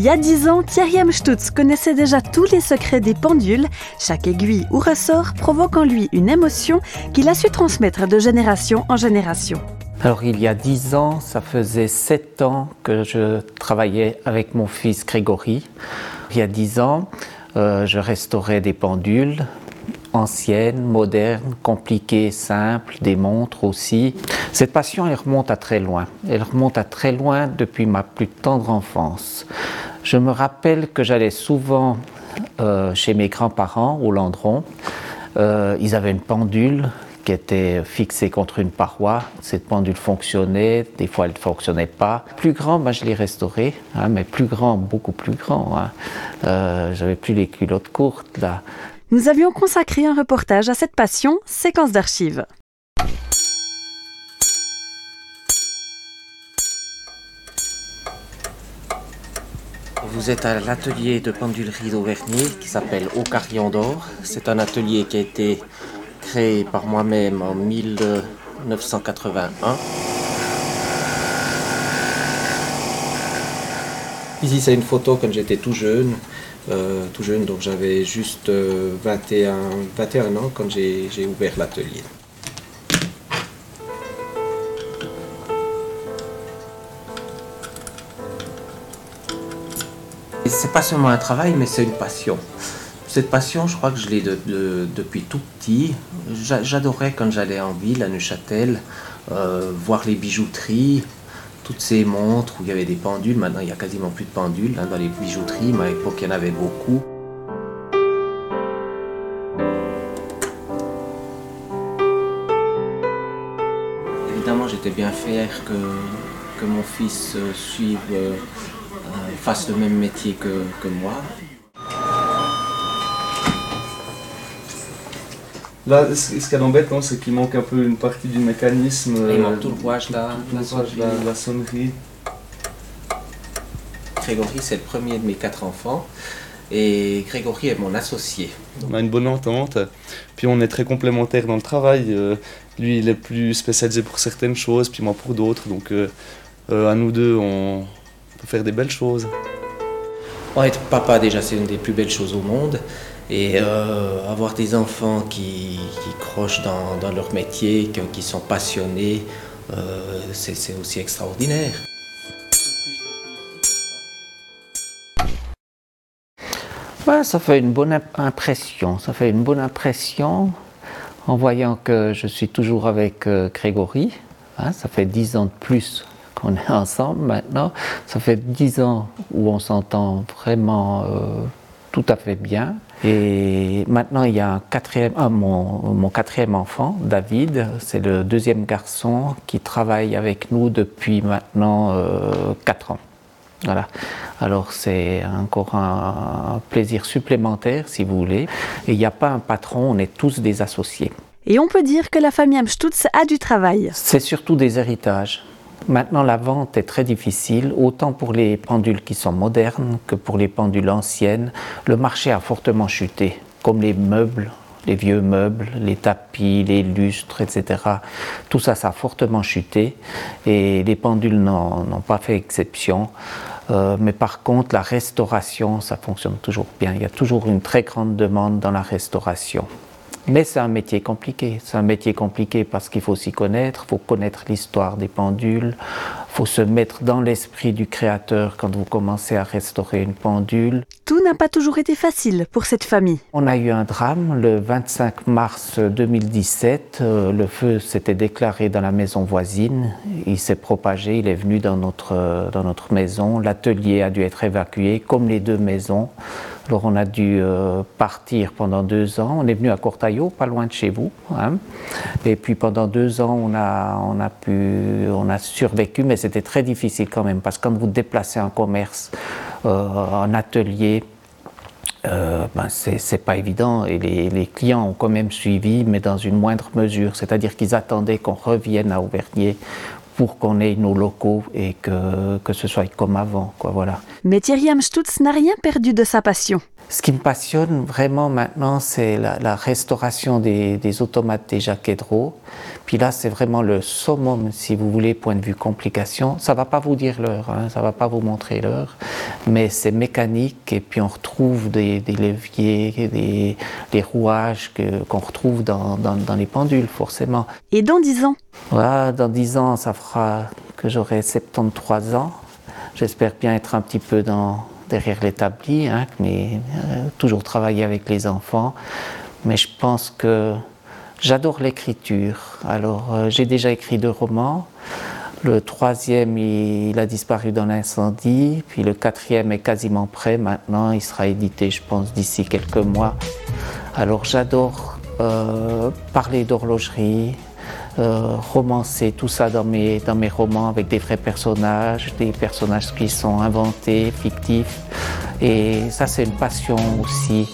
y a dix ans, Thierry M. Stutz connaissait déjà tous les secrets des pendules. Chaque aiguille ou ressort provoque en lui une émotion qu'il a su transmettre de génération en génération. Alors il y a dix ans, ça faisait sept ans que je travaillais avec mon fils Grégory. Il y a dix ans, euh, je restaurais des pendules anciennes, modernes, compliquées, simples, des montres aussi. Cette passion, elle remonte à très loin. Elle remonte à très loin depuis ma plus tendre enfance. Je me rappelle que j'allais souvent euh, chez mes grands-parents au Landron. Euh, ils avaient une pendule qui était fixée contre une paroi. Cette pendule fonctionnait, des fois elle ne fonctionnait pas. Plus grand, ben, je l'ai restauré, hein, mais plus grand, beaucoup plus grand. Hein. Euh, J'avais plus les culottes courtes là. Nous avions consacré un reportage à cette passion, séquence d'archives. Vous êtes à l'atelier de pendulerie d'Auvergne qui s'appelle Au Carillon d'Or. C'est un atelier qui a été créé par moi-même en 1981. Ici, c'est une photo quand j'étais tout jeune. Euh, tout jeune, donc j'avais juste 21, euh, 21 ans quand j'ai ouvert l'atelier. C'est pas seulement un travail, mais c'est une passion. Cette passion, je crois que je l'ai depuis tout petit. J'adorais quand j'allais en ville, à Neuchâtel, euh, voir les bijouteries, toutes ces montres où il y avait des pendules. Maintenant, il n'y a quasiment plus de pendules hein, dans les bijouteries, mais à l'époque, il y en avait beaucoup. Évidemment, j'étais bien fier que, que mon fils euh, suive, euh, fasse le même métier que, que moi. Là, ce a d'embêtant, c'est qu'il manque un peu une partie du mécanisme. Il manque tout le rouage là, tout le rouage, la, la sonnerie. Grégory, c'est le premier de mes quatre enfants. Et Grégory est mon associé. On a une bonne entente, puis on est très complémentaires dans le travail. Euh, lui, il est plus spécialisé pour certaines choses, puis moi pour d'autres. Donc, euh, euh, à nous deux, on faire des belles choses. être papa, déjà, c'est une des plus belles choses au monde. Et euh, avoir des enfants qui, crochent dans, leur métier, qui, sont passionnés, euh, c'est aussi extraordinaire. ça fait une bonne impression. Ça fait une bonne impression en voyant que je suis toujours avec euh, Grégory. Hein, ça fait dix ans de plus qu'on est ensemble maintenant. Ça fait dix ans où on s'entend vraiment tout à fait bien. Et maintenant, il y a un quatrième, ah, mon, quatrième enfant, David, c'est le deuxième garçon qui travaille avec nous depuis maintenant euh, quatre ans. Voilà. Alors c'est encore un plaisir supplémentaire, si vous voulez. Et il n'y a pas un patron, on est tous des associés. Et on peut dire que la famille Amstutz a du travail. C'est surtout des héritages. Maintenant, la vente est très difficile, autant pour les pendules qui sont modernes que pour les pendules anciennes. Le marché a fortement chuté, comme les meubles, les vieux meubles, les tapis, les lustres, etc. Tout ça, ça a fortement chuté et les pendules n'ont pas fait exception. Euh, mais par contre, la restauration, ça fonctionne toujours bien. Il y a toujours une très grande demande dans la restauration. Mais c'est un métier compliqué. C'est un métier compliqué parce qu'il faut s'y connaître, il faut connaître l'histoire des pendules, il faut se mettre dans l'esprit du créateur quand vous commencez à restaurer une pendule. Tout n'a pas toujours été facile pour cette famille. On a eu un drame le 25 mars 2017. Euh, le feu s'était déclaré dans la maison voisine. Il s'est propagé, il est venu dans notre, dans notre maison. L'atelier a dû être évacué, comme les deux maisons. Alors on a dû euh, partir pendant deux ans. On est venu à Cortaillot, pas loin de chez vous. Hein. Et puis pendant deux ans, on a, pu, on a survécu, mais c'était très difficile quand même, parce que quand vous déplacez un commerce, euh, un atelier, euh, ben c'est pas évident et les, les, clients ont quand même suivi, mais dans une moindre mesure. C'est-à-dire qu'ils attendaient qu'on revienne à Auvergne pour qu'on ait nos locaux et que, que ce soit comme avant. Quoi, voilà. Mais Thierry Amstutz n'a rien perdu de sa passion. Ce qui me passionne vraiment maintenant, c'est la, restauration des, automates des Jacquedro. Puis là, c'est vraiment le summum, si vous voulez, point de vue complication. Ça va pas vous dire l'heure, hein, ça va pas vous montrer l'heure, mais c'est mécanique et puis on retrouve des, leviers, des, des rouages qu'on retrouve dans, dans, les pendules, forcément. Et dans 10 ans? Voilà, Dans 10 ans, ça fera que j'aurai 73 ans. J'espère bien être un petit peu dans, derrière l'établi, hein, mais euh, toujours travailler avec les enfants. Mais je pense que j'adore l'écriture. Alors, euh, j'ai déjà écrit deux romans. Le troisième, il, a disparu dans l'incendie. Puis le quatrième est quasiment prêt maintenant. Il sera édité, je pense, d'ici quelques mois. Alors, j'adore euh, parler d'horlogerie, euh, romancer tout ça dans mes, dans mes romans avec des vrais personnages, des personnages qui sont inventés, fictifs. Et ça, c'est une passion aussi